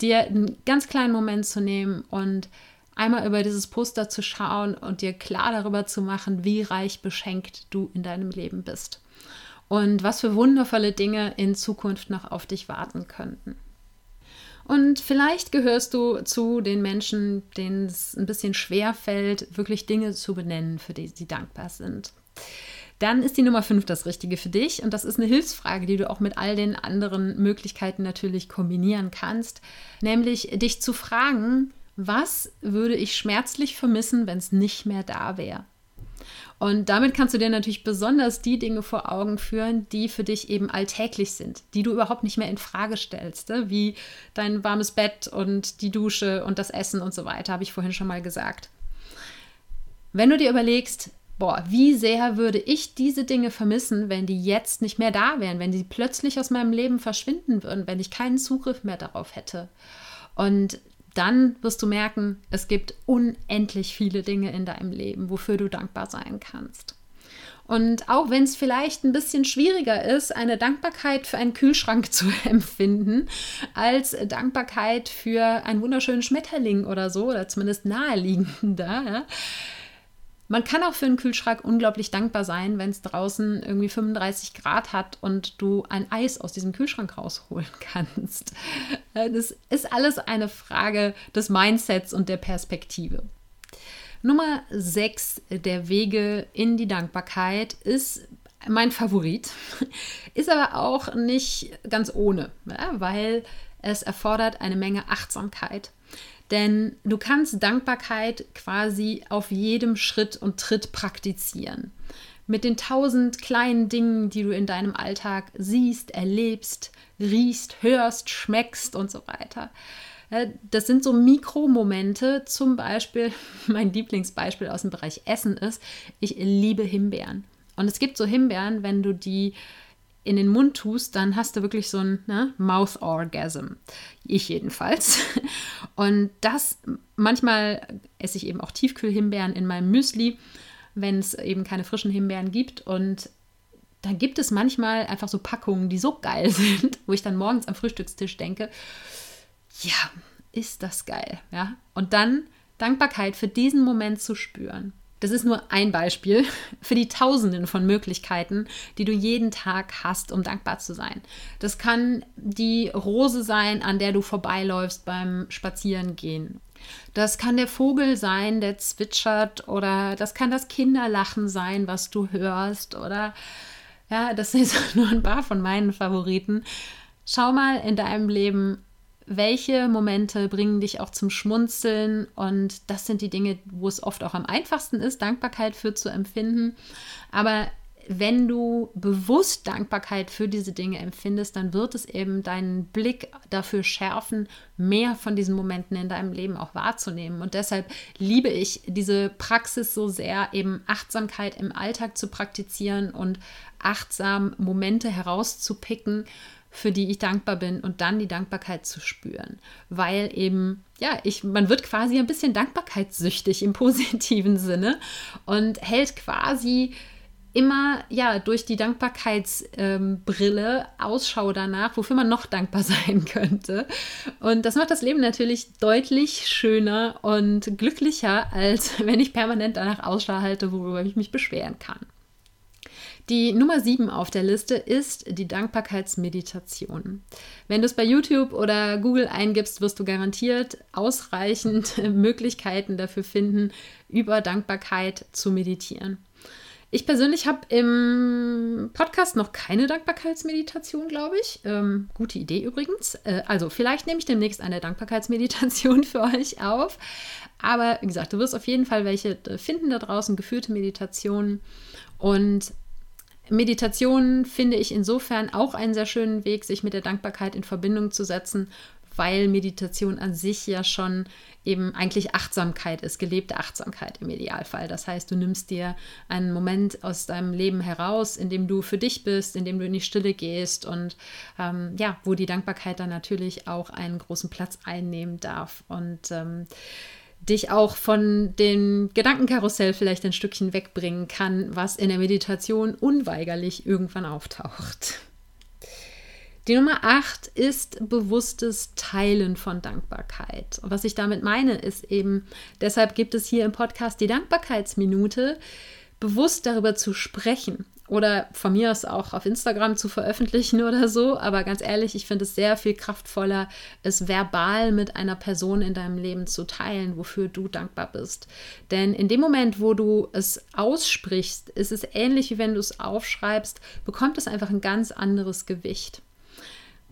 dir einen ganz kleinen Moment zu nehmen und einmal über dieses Poster zu schauen und dir klar darüber zu machen, wie reich beschenkt du in deinem Leben bist und was für wundervolle Dinge in Zukunft noch auf dich warten könnten. Und vielleicht gehörst du zu den Menschen, denen es ein bisschen schwer fällt, wirklich Dinge zu benennen, für die sie dankbar sind. Dann ist die Nummer 5 das Richtige für dich. Und das ist eine Hilfsfrage, die du auch mit all den anderen Möglichkeiten natürlich kombinieren kannst. Nämlich dich zu fragen, was würde ich schmerzlich vermissen, wenn es nicht mehr da wäre? Und damit kannst du dir natürlich besonders die Dinge vor Augen führen, die für dich eben alltäglich sind, die du überhaupt nicht mehr in Frage stellst, ne? wie dein warmes Bett und die Dusche und das Essen und so weiter, habe ich vorhin schon mal gesagt. Wenn du dir überlegst, boah, wie sehr würde ich diese Dinge vermissen, wenn die jetzt nicht mehr da wären, wenn die plötzlich aus meinem Leben verschwinden würden, wenn ich keinen Zugriff mehr darauf hätte. Und dann wirst du merken, es gibt unendlich viele Dinge in deinem Leben, wofür du dankbar sein kannst. Und auch wenn es vielleicht ein bisschen schwieriger ist, eine Dankbarkeit für einen Kühlschrank *laughs* zu empfinden, als Dankbarkeit für einen wunderschönen Schmetterling oder so, oder zumindest naheliegender, ja, man kann auch für einen Kühlschrank unglaublich dankbar sein, wenn es draußen irgendwie 35 Grad hat und du ein Eis aus diesem Kühlschrank rausholen *laughs* kannst. Äh, das ist alles eine Frage des Mindsets und der Perspektive. Nummer 6 der Wege in die Dankbarkeit ist mein Favorit, *laughs* ist aber auch nicht ganz ohne, weil es erfordert eine Menge Achtsamkeit. Denn du kannst Dankbarkeit quasi auf jedem Schritt und Tritt praktizieren. Mit den tausend kleinen Dingen, die du in deinem Alltag siehst, erlebst, riechst, hörst, schmeckst und so weiter. Das sind so Mikromomente. Zum Beispiel, *laughs* mein Lieblingsbeispiel aus dem Bereich Essen ist, ich liebe Himbeeren. Und es gibt so Himbeeren, wenn du die in den Mund tust, dann hast du wirklich so ein ne, Mouth Orgasm. Ich jedenfalls. *laughs* Und das, manchmal esse ich eben auch Tiefkühlhimbeeren in meinem Müsli, wenn es eben keine frischen Himbeeren gibt. Und dann gibt es manchmal einfach so Packungen, die so geil *laughs* sind, wo ich dann morgens am Frühstückstisch denke, ja, ist das geil. Ja? Und dann Dankbarkeit für diesen Moment zu spüren. Das ist nur ein Beispiel *laughs* für die Tausenden von Möglichkeiten, die du jeden Tag hast, um dankbar zu sein. Das kann die Rose sein, an der du vorbeiläufst beim Spazierengehen. Das kann der Vogel sein, der zwitschert, oder das kann das Kinderlachen sein, was du hörst, oder ja, das sind *laughs* nur ein paar von meinen Favoriten. Schau mal in deinem Leben, welche Momente bringen dich auch zum Schmunzeln und das sind die Dinge, wo es oft auch am einfachsten ist, Dankbarkeit für zu empfinden. Aber wenn du bewusst Dankbarkeit für diese Dinge empfindest, dann wird es eben deinen Blick dafür schärfen, mehr von diesen Momenten in deinem Leben auch wahrzunehmen. Und deshalb liebe ich diese Praxis so sehr, eben Achtsamkeit im Alltag zu praktizieren und achtsam Momente herauszupicken, für die ich dankbar bin und dann die Dankbarkeit zu spüren. Weil eben, ja, ich, man wird quasi ein bisschen dankbarkeitssüchtig im *laughs* positiven Sinne und hält quasi immer ja durch die Dankbarkeitsbrille ähm, Ausschau danach, wofür man noch dankbar *laughs* sein könnte. Und das macht das Leben natürlich deutlich schöner und glücklicher, als *laughs* wenn ich permanent danach Ausschau halte, worüber ich mich beschweren kann. Die Nummer 7 auf der Liste ist die Dankbarkeitsmeditation. Wenn du es bei YouTube oder Google eingibst, wirst du garantiert ausreichend *laughs* Möglichkeiten dafür finden, über Dankbarkeit zu meditieren. Ich persönlich habe im Podcast noch keine Dankbarkeitsmeditation, glaube ich. Ähm, gute Idee übrigens. Äh, also vielleicht nehme ich demnächst eine Dankbarkeitsmeditation *laughs* für euch auf. Aber wie gesagt, du wirst auf jeden Fall welche äh, finden da draußen, geführte Meditationen. Und Meditation finde ich insofern auch einen sehr schönen Weg, sich mit der Dankbarkeit in Verbindung zu setzen, weil Meditation an sich ja schon eben eigentlich Achtsamkeit ist, gelebte Achtsamkeit im Idealfall. Das heißt, du nimmst dir einen Moment aus deinem Leben heraus, in dem du für dich bist, in dem du in die Stille gehst und ähm, ja, wo die Dankbarkeit dann natürlich auch einen großen Platz einnehmen darf. Und ähm, dich auch von dem Gedankenkarussell vielleicht ein Stückchen wegbringen kann, was in der Meditation unweigerlich irgendwann auftaucht. Die Nummer 8 ist bewusstes Teilen von Dankbarkeit. Und was ich damit meine, ist eben, deshalb gibt es hier im Podcast die Dankbarkeitsminute, bewusst darüber zu sprechen oder von mir aus auch auf Instagram zu veröffentlichen *laughs* oder so. Aber ganz ehrlich, ich finde es sehr viel kraftvoller, es verbal mit einer Person in deinem Leben zu teilen, wofür du dankbar bist. Denn in dem Moment, wo du es aussprichst, ist es ähnlich wie wenn du es aufschreibst, bekommt es einfach ein ganz anderes Gewicht.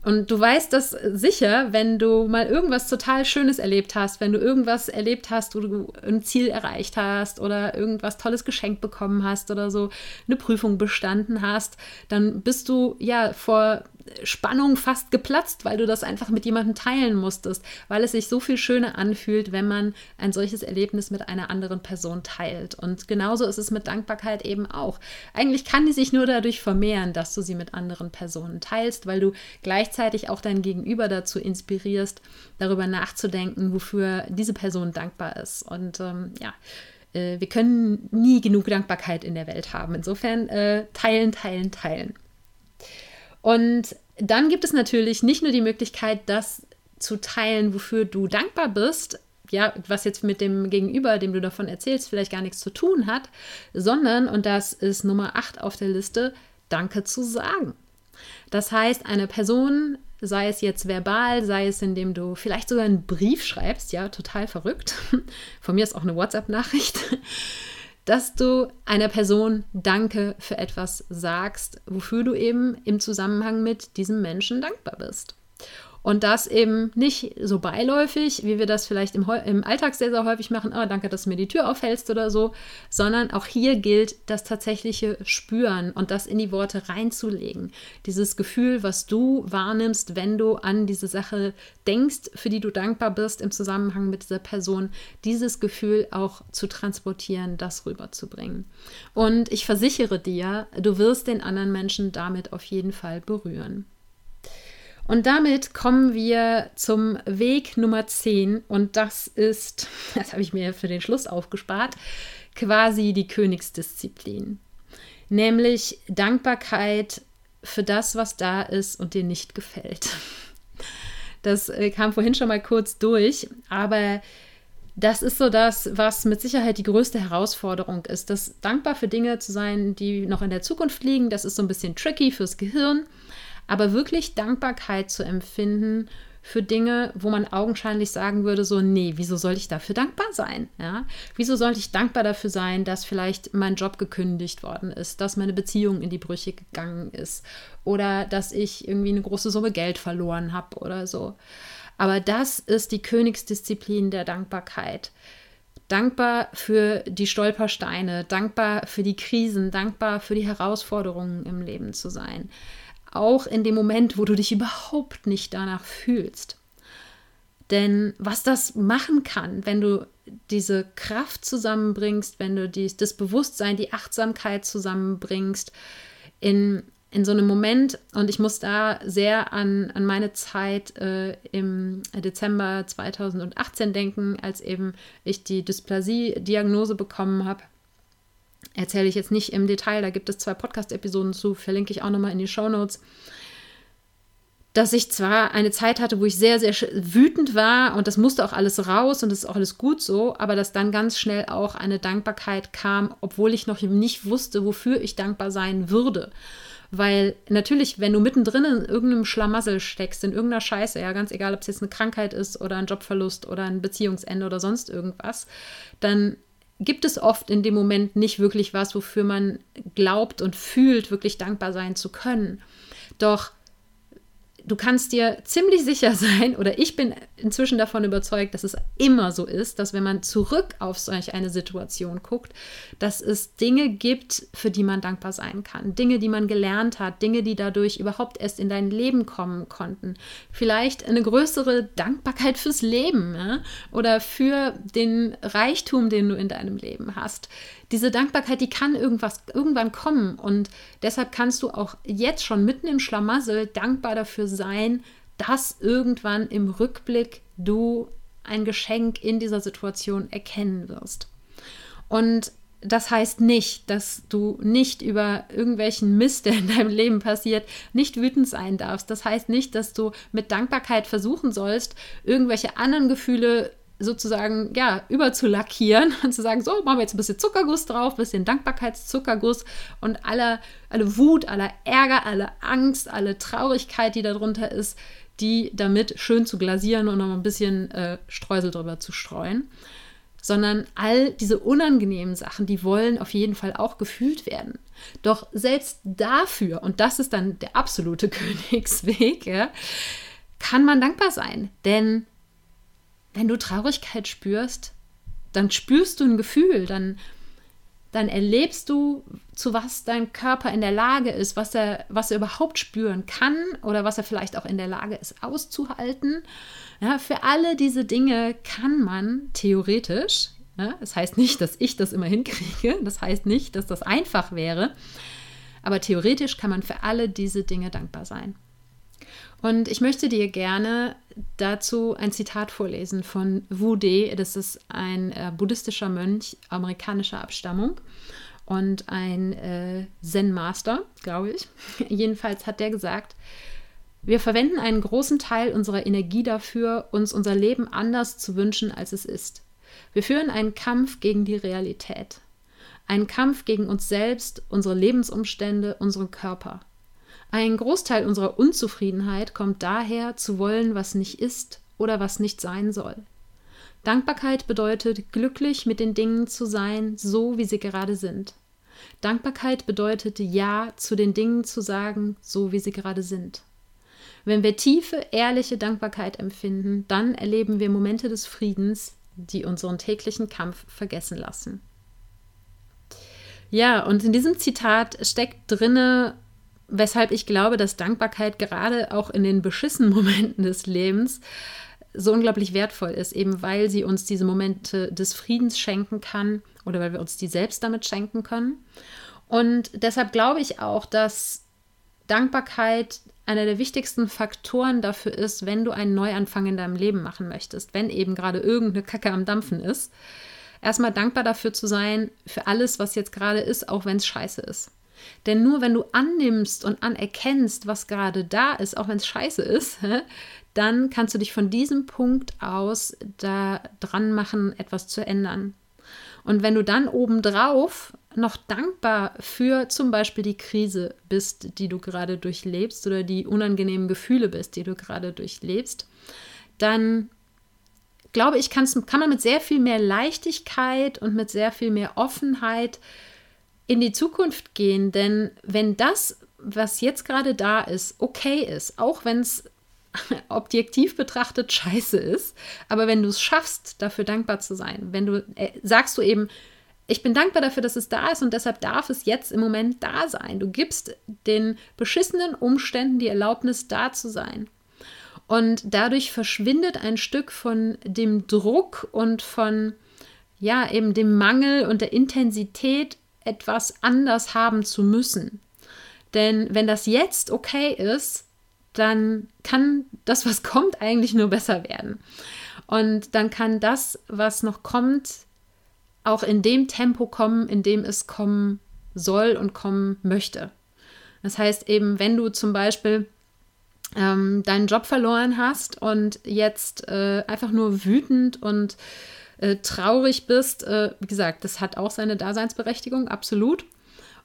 Und du weißt das sicher, wenn du mal irgendwas total Schönes erlebt hast, wenn du irgendwas erlebt hast, wo du ein Ziel erreicht hast oder irgendwas Tolles geschenkt bekommen hast oder so, eine Prüfung bestanden hast, dann bist du ja vor Spannung fast geplatzt, weil du das einfach mit jemandem teilen musstest, weil es sich so viel schöner anfühlt, wenn man ein solches Erlebnis mit einer anderen Person teilt. Und genauso ist es mit Dankbarkeit eben auch. Eigentlich kann die sich nur dadurch vermehren, dass du sie mit anderen Personen teilst, weil du gleichzeitig auch dein Gegenüber dazu inspirierst, darüber nachzudenken, wofür diese Person dankbar ist. Und ähm, ja, äh, wir können nie genug Dankbarkeit in der Welt haben. Insofern äh, teilen, teilen, teilen. Und dann gibt es natürlich nicht nur die Möglichkeit, das zu teilen, wofür du dankbar bist, ja, was jetzt mit dem Gegenüber, dem du davon erzählst, vielleicht gar nichts zu tun hat, sondern, und das ist Nummer 8 auf der Liste, Danke zu sagen. Das heißt, eine Person, sei es jetzt verbal, sei es indem du vielleicht sogar einen Brief schreibst, ja, total verrückt. *laughs* Von mir ist auch eine WhatsApp-Nachricht dass du einer Person Danke für etwas sagst, wofür du eben im Zusammenhang mit diesem Menschen dankbar bist. Und das eben nicht so beiläufig, wie wir das vielleicht im, im Alltag sehr, sehr häufig machen, oh, danke, dass du mir die Tür aufhältst oder so, sondern auch hier gilt das tatsächliche Spüren und das in die Worte reinzulegen. Dieses Gefühl, was du wahrnimmst, wenn du an diese Sache denkst, für die du dankbar bist im Zusammenhang mit dieser Person, dieses Gefühl auch zu transportieren, das rüberzubringen. Und ich versichere dir, du wirst den anderen Menschen damit auf jeden Fall berühren. Und damit kommen wir zum Weg Nummer 10 und das ist, *laughs* das habe ich mir für den Schluss aufgespart, quasi die Königsdisziplin. Nämlich Dankbarkeit für das, was da ist und dir nicht gefällt. *laughs* Das äh, kam vorhin schon mal kurz durch, aber das ist so das, was mit Sicherheit die größte Herausforderung ist. Das dankbar für Dinge zu sein, die noch in der Zukunft liegen, das ist so ein bisschen tricky fürs Gehirn aber wirklich Dankbarkeit zu empfinden für Dinge, wo man augenscheinlich sagen würde, so, nee, wieso sollte ich dafür dankbar sein? Ja? Wieso sollte ich dankbar dafür sein, dass vielleicht mein Job gekündigt worden ist, dass meine Beziehung in die Brüche gegangen ist oder dass ich irgendwie eine große Summe Geld verloren habe oder so. Aber das ist die Königsdisziplin der Dankbarkeit dankbar für die Stolpersteine, dankbar für die Krisen, dankbar für die Herausforderungen im Leben zu sein. Auch in dem Moment, wo du dich überhaupt nicht danach fühlst. Denn was das machen kann, wenn du diese Kraft zusammenbringst, wenn du die, das Bewusstsein, die Achtsamkeit zusammenbringst, in, in so einem Moment, und ich muss da sehr an, an meine Zeit äh, im Dezember 2018 denken, als eben ich die Dysplasie-Diagnose bekommen habe. Erzähle ich jetzt nicht im Detail, da gibt es zwei Podcast-Episoden zu, verlinke ich auch nochmal in die Show Notes dass ich zwar eine Zeit hatte, wo ich sehr, sehr wütend war und das musste auch alles raus und das ist auch alles gut so, aber dass dann ganz schnell auch eine Dankbarkeit kam, obwohl ich noch nicht wusste, wofür ich dankbar sein würde. Weil natürlich, wenn du mittendrin in irgendeinem Schlamassel steckst, in irgendeiner Scheiße, ja, ganz egal, ob es jetzt eine Krankheit ist oder ein Jobverlust oder ein Beziehungsende oder sonst irgendwas, dann gibt es oft in dem Moment nicht wirklich was, wofür man glaubt und fühlt, wirklich dankbar sein zu können. Doch du kannst dir ziemlich sicher *laughs* sein, oder ich bin inzwischen davon überzeugt, dass es immer so ist, dass wenn man zurück auf solch eine Situation guckt, dass es Dinge gibt, für die man dankbar sein kann. Dinge, die man gelernt hat, Dinge, die dadurch überhaupt erst in dein Leben kommen konnten. Vielleicht eine größere Dankbarkeit fürs Leben ja? oder für den Reichtum, den du in deinem Leben hast diese Dankbarkeit, die kann irgendwas irgendwann kommen und deshalb kannst du auch jetzt schon mitten im Schlamassel dankbar dafür sein, dass irgendwann im Rückblick du ein Geschenk in dieser Situation erkennen wirst. Und das heißt nicht, dass du nicht über irgendwelchen Mist, der in deinem Leben passiert, nicht wütend sein darfst. Das heißt nicht, dass du mit Dankbarkeit versuchen sollst, irgendwelche anderen Gefühle sozusagen ja überzulackieren *laughs* und zu sagen, so machen wir jetzt ein bisschen Zuckerguss drauf, ein bisschen Dankbarkeitszuckerguss und alle, alle Wut, aller Ärger, alle Angst, alle Traurigkeit, die darunter ist, die damit schön zu glasieren und noch ein bisschen äh, Streusel drüber zu streuen. Sondern all diese unangenehmen Sachen, die wollen auf jeden Fall auch gefühlt werden. Doch selbst dafür, und das ist dann der absolute *laughs* Königsweg, ja, kann man dankbar sein. Denn wenn du Traurigkeit spürst, dann spürst du ein Gefühl, dann, dann erlebst du, zu was dein Körper in der Lage ist, was er, was er überhaupt spüren kann oder was er vielleicht auch in der Lage ist auszuhalten. Ja, für alle diese Dinge kann man theoretisch, ja, das heißt nicht, dass ich das immer hinkriege, das heißt nicht, dass das einfach wäre, aber theoretisch kann man für alle diese Dinge dankbar sein. Und ich möchte dir gerne dazu ein Zitat vorlesen von Wu De. Das ist ein äh, buddhistischer Mönch amerikanischer Abstammung und ein äh, Zen-Master, glaube ich. *laughs* Jedenfalls hat der gesagt, wir verwenden einen großen Teil unserer Energie dafür, uns unser Leben anders zu wünschen, als es ist. Wir führen einen Kampf gegen die Realität. Einen Kampf gegen uns selbst, unsere Lebensumstände, unseren Körper. Ein Großteil unserer Unzufriedenheit kommt daher, zu wollen, was nicht ist oder was nicht sein soll. Dankbarkeit bedeutet, glücklich mit den Dingen zu sein, so wie sie gerade sind. Dankbarkeit bedeutet, Ja zu den Dingen zu sagen, so wie sie gerade sind. Wenn wir tiefe, ehrliche Dankbarkeit empfinden, dann erleben wir Momente des Friedens, die unseren täglichen Kampf vergessen lassen. Ja, und in diesem Zitat steckt drinne weshalb ich glaube, dass Dankbarkeit gerade auch in den beschissenen *laughs* Momenten des Lebens so unglaublich wertvoll ist, eben weil sie uns diese Momente des Friedens schenken kann oder weil wir uns die selbst damit schenken können. Und deshalb glaube ich auch, dass Dankbarkeit einer der wichtigsten Faktoren dafür ist, wenn du einen Neuanfang in deinem Leben machen möchtest, wenn eben gerade irgendeine Kacke am Dampfen ist. Erstmal dankbar dafür zu sein, für alles, was jetzt gerade ist, auch wenn es scheiße ist. Denn nur wenn du annimmst und anerkennst, was gerade da ist, auch wenn es scheiße ist, dann kannst du dich von diesem Punkt aus da dran machen, etwas zu ändern. Und wenn du dann obendrauf noch dankbar für zum Beispiel die Krise bist, die du gerade durchlebst oder die unangenehmen Gefühle bist, die du gerade durchlebst, dann glaube ich, kann man mit sehr viel mehr Leichtigkeit und mit sehr viel mehr Offenheit in die Zukunft gehen, denn wenn das, was jetzt gerade da ist, okay ist, auch wenn es *laughs* objektiv betrachtet scheiße ist. Aber wenn du es schaffst, dafür dankbar zu sein, wenn du äh, sagst du eben, ich bin dankbar dafür, dass es da ist und deshalb darf es jetzt im Moment da sein. Du gibst den beschissenen Umständen die Erlaubnis, da zu sein. Und dadurch verschwindet ein Stück von dem Druck und von ja, eben dem Mangel und der Intensität, etwas anders haben zu müssen. Denn wenn das jetzt okay ist, dann kann das, was *laughs* kommt, eigentlich nur besser werden. Und dann kann das, was noch kommt, auch in dem Tempo kommen, in dem es kommen soll und kommen möchte. Das heißt eben, wenn du zum Beispiel ähm, deinen Job verloren hast und jetzt äh, einfach nur wütend und äh, traurig bist, äh, wie gesagt, das hat auch seine Daseinsberechtigung, absolut.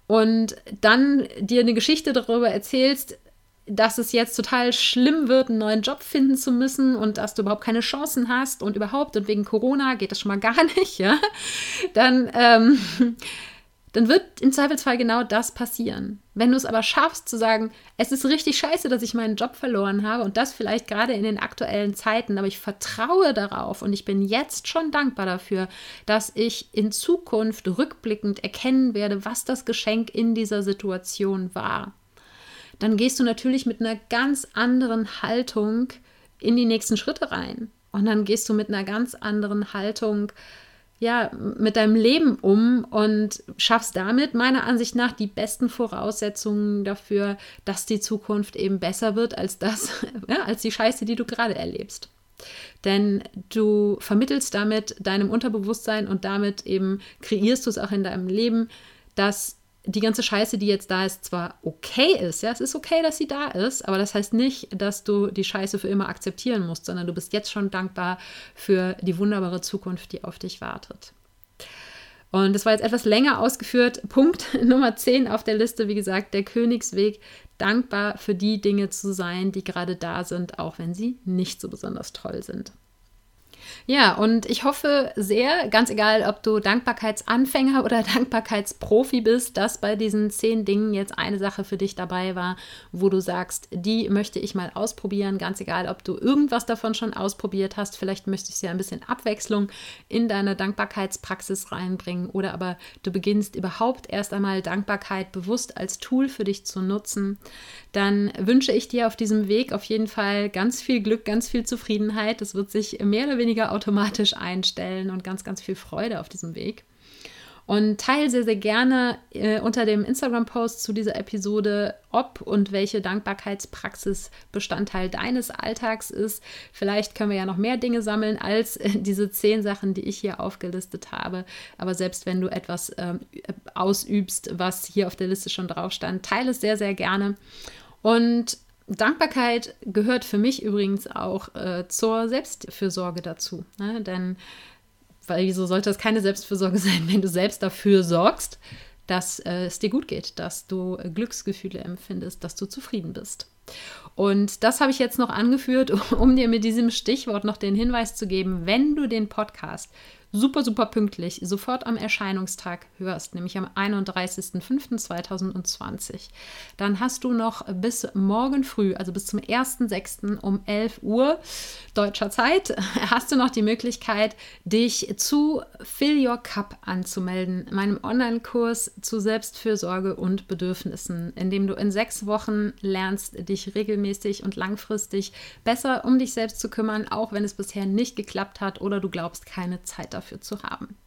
Und dann dir eine Geschichte darüber erzählst, dass es jetzt total schlimm wird, einen neuen Job finden zu müssen und dass du überhaupt keine Chancen hast und überhaupt und wegen Corona geht das schon mal gar *laughs* nicht, ja, dann, ähm, dann wird im Zweifelsfall genau das passieren. Wenn du es aber schaffst zu sagen, es ist richtig scheiße, dass ich meinen Job verloren habe und das vielleicht gerade in den aktuellen Zeiten, aber ich vertraue darauf und ich bin jetzt schon dankbar dafür, dass ich in Zukunft rückblickend erkennen werde, was das Geschenk in dieser Situation war dann gehst du natürlich mit einer ganz anderen Haltung in die nächsten Schritte rein. Und dann gehst du mit einer ganz anderen Haltung ja, mit deinem Leben um und schaffst damit meiner Ansicht nach die besten Voraussetzungen dafür, dass die Zukunft eben besser wird als das, *laughs* ja, als die Scheiße, die du gerade erlebst. Denn du vermittelst damit deinem Unterbewusstsein und damit eben kreierst du es auch in deinem Leben, dass die ganze Scheiße, die jetzt da ist, zwar okay ist, ja, es ist okay, dass sie da ist, aber das heißt nicht, dass du die Scheiße für immer akzeptieren musst, sondern du bist jetzt schon dankbar für die wunderbare Zukunft, die auf dich wartet. Und das war jetzt etwas länger ausgeführt. *laughs* Punkt Nummer 10 auf der Liste, wie gesagt, der Königsweg, dankbar für die Dinge zu sein, die gerade da sind, auch wenn sie nicht so besonders toll sind. Ja, und ich hoffe sehr, ganz egal, ob du Dankbarkeitsanfänger oder *laughs* Dankbarkeitsprofi bist, dass bei diesen zehn Dingen jetzt eine Sache für dich dabei war, wo du sagst, die möchte ich mal ausprobieren. Ganz egal, ob du irgendwas davon schon ausprobiert hast. Vielleicht möchtest du ja ein bisschen Abwechslung in deine Dankbarkeitspraxis reinbringen oder aber du beginnst überhaupt erst einmal Dankbarkeit bewusst als Tool für dich zu nutzen. Dann wünsche ich dir auf diesem Weg auf jeden Fall ganz viel Glück, ganz viel Zufriedenheit. Das wird sich mehr oder weniger weniger automatisch einstellen und ganz, ganz viel Freude auf diesem Weg. Und teile sehr, sehr gerne äh, unter dem Instagram-Post zu dieser Episode, ob und welche Dankbarkeitspraxis Bestandteil deines Alltags ist. Vielleicht können wir ja noch mehr Dinge sammeln als äh, diese zehn Sachen, die ich hier aufgelistet habe. Aber selbst wenn du etwas ähm, ausübst, was hier auf der Liste schon drauf stand, teile es sehr, sehr gerne. Und Dankbarkeit gehört für mich übrigens auch äh, zur Selbstfürsorge dazu. Ne? Denn, weil wieso sollte das keine Selbstfürsorge *laughs* sein, wenn du selbst dafür sorgst, dass äh, es dir gut geht, dass du äh, Glücksgefühle empfindest, dass du zufrieden bist. Und das habe ich jetzt noch angeführt, *laughs* um dir mit diesem Stichwort noch den Hinweis zu geben, wenn du den Podcast super, super pünktlich sofort am Erscheinungstag hörst, nämlich am 31.05.2020, dann hast du noch bis morgen früh, also bis zum 1.06. um 11 Uhr deutscher Zeit, *laughs* hast du noch die Möglichkeit, dich zu Fill Your Cup anzumelden, meinem Online-Kurs zu Selbstfürsorge und Bedürfnissen, in dem du in sechs Wochen lernst, dich regelmäßig und langfristig besser um dich selbst zu kümmern, auch wenn es bisher nicht geklappt hat oder du glaubst, keine Zeit dafür zu haben.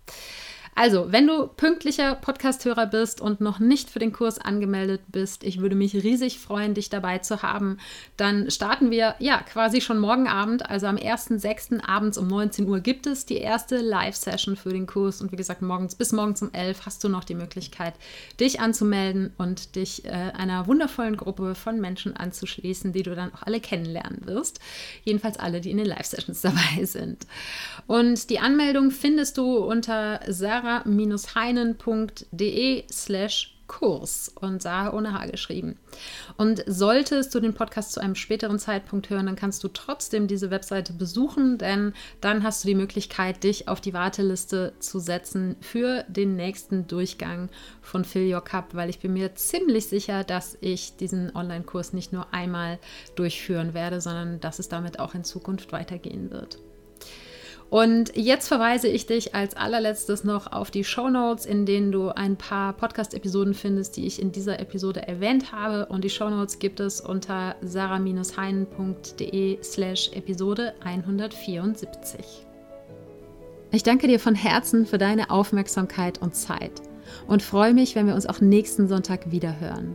Also, wenn du pünktlicher Podcasthörer bist und noch nicht für den Kurs angemeldet bist, ich würde mich riesig freuen, dich dabei zu haben. Dann starten wir ja quasi schon morgen Abend, also am 1.6. abends um 19 Uhr gibt es die erste Live-Session für den Kurs. Und wie gesagt, morgens bis morgens um 11 hast du noch die Möglichkeit, dich anzumelden und dich äh, einer wundervollen Gruppe von Menschen anzuschließen, die du dann auch alle kennenlernen wirst. Jedenfalls alle, die in den Live-Sessions *laughs* dabei sind. Und die Anmeldung findest du unter Sarah sarah-heinen.de slash Kurs und Sarah ohne H geschrieben. Und solltest du den Podcast zu einem späteren Zeitpunkt hören, dann kannst du trotzdem diese Webseite besuchen, denn dann hast du die Möglichkeit, dich auf die Warteliste zu setzen für den nächsten Durchgang von Fill Your Cup, weil ich bin mir ziemlich sicher, dass ich diesen Online-Kurs nicht nur einmal durchführen werde, sondern dass es damit auch in Zukunft weitergehen wird. Und jetzt verweise ich dich als allerletztes noch auf die Show Notes, in denen du ein paar Podcast-Episoden findest, die ich in dieser Episode erwähnt habe. Und die Show Notes gibt es unter sarah-heinen.de slash Episode 174. Ich danke dir von Herzen für deine Aufmerksamkeit und Zeit und freue mich, wenn wir uns auch nächsten Sonntag wieder hören.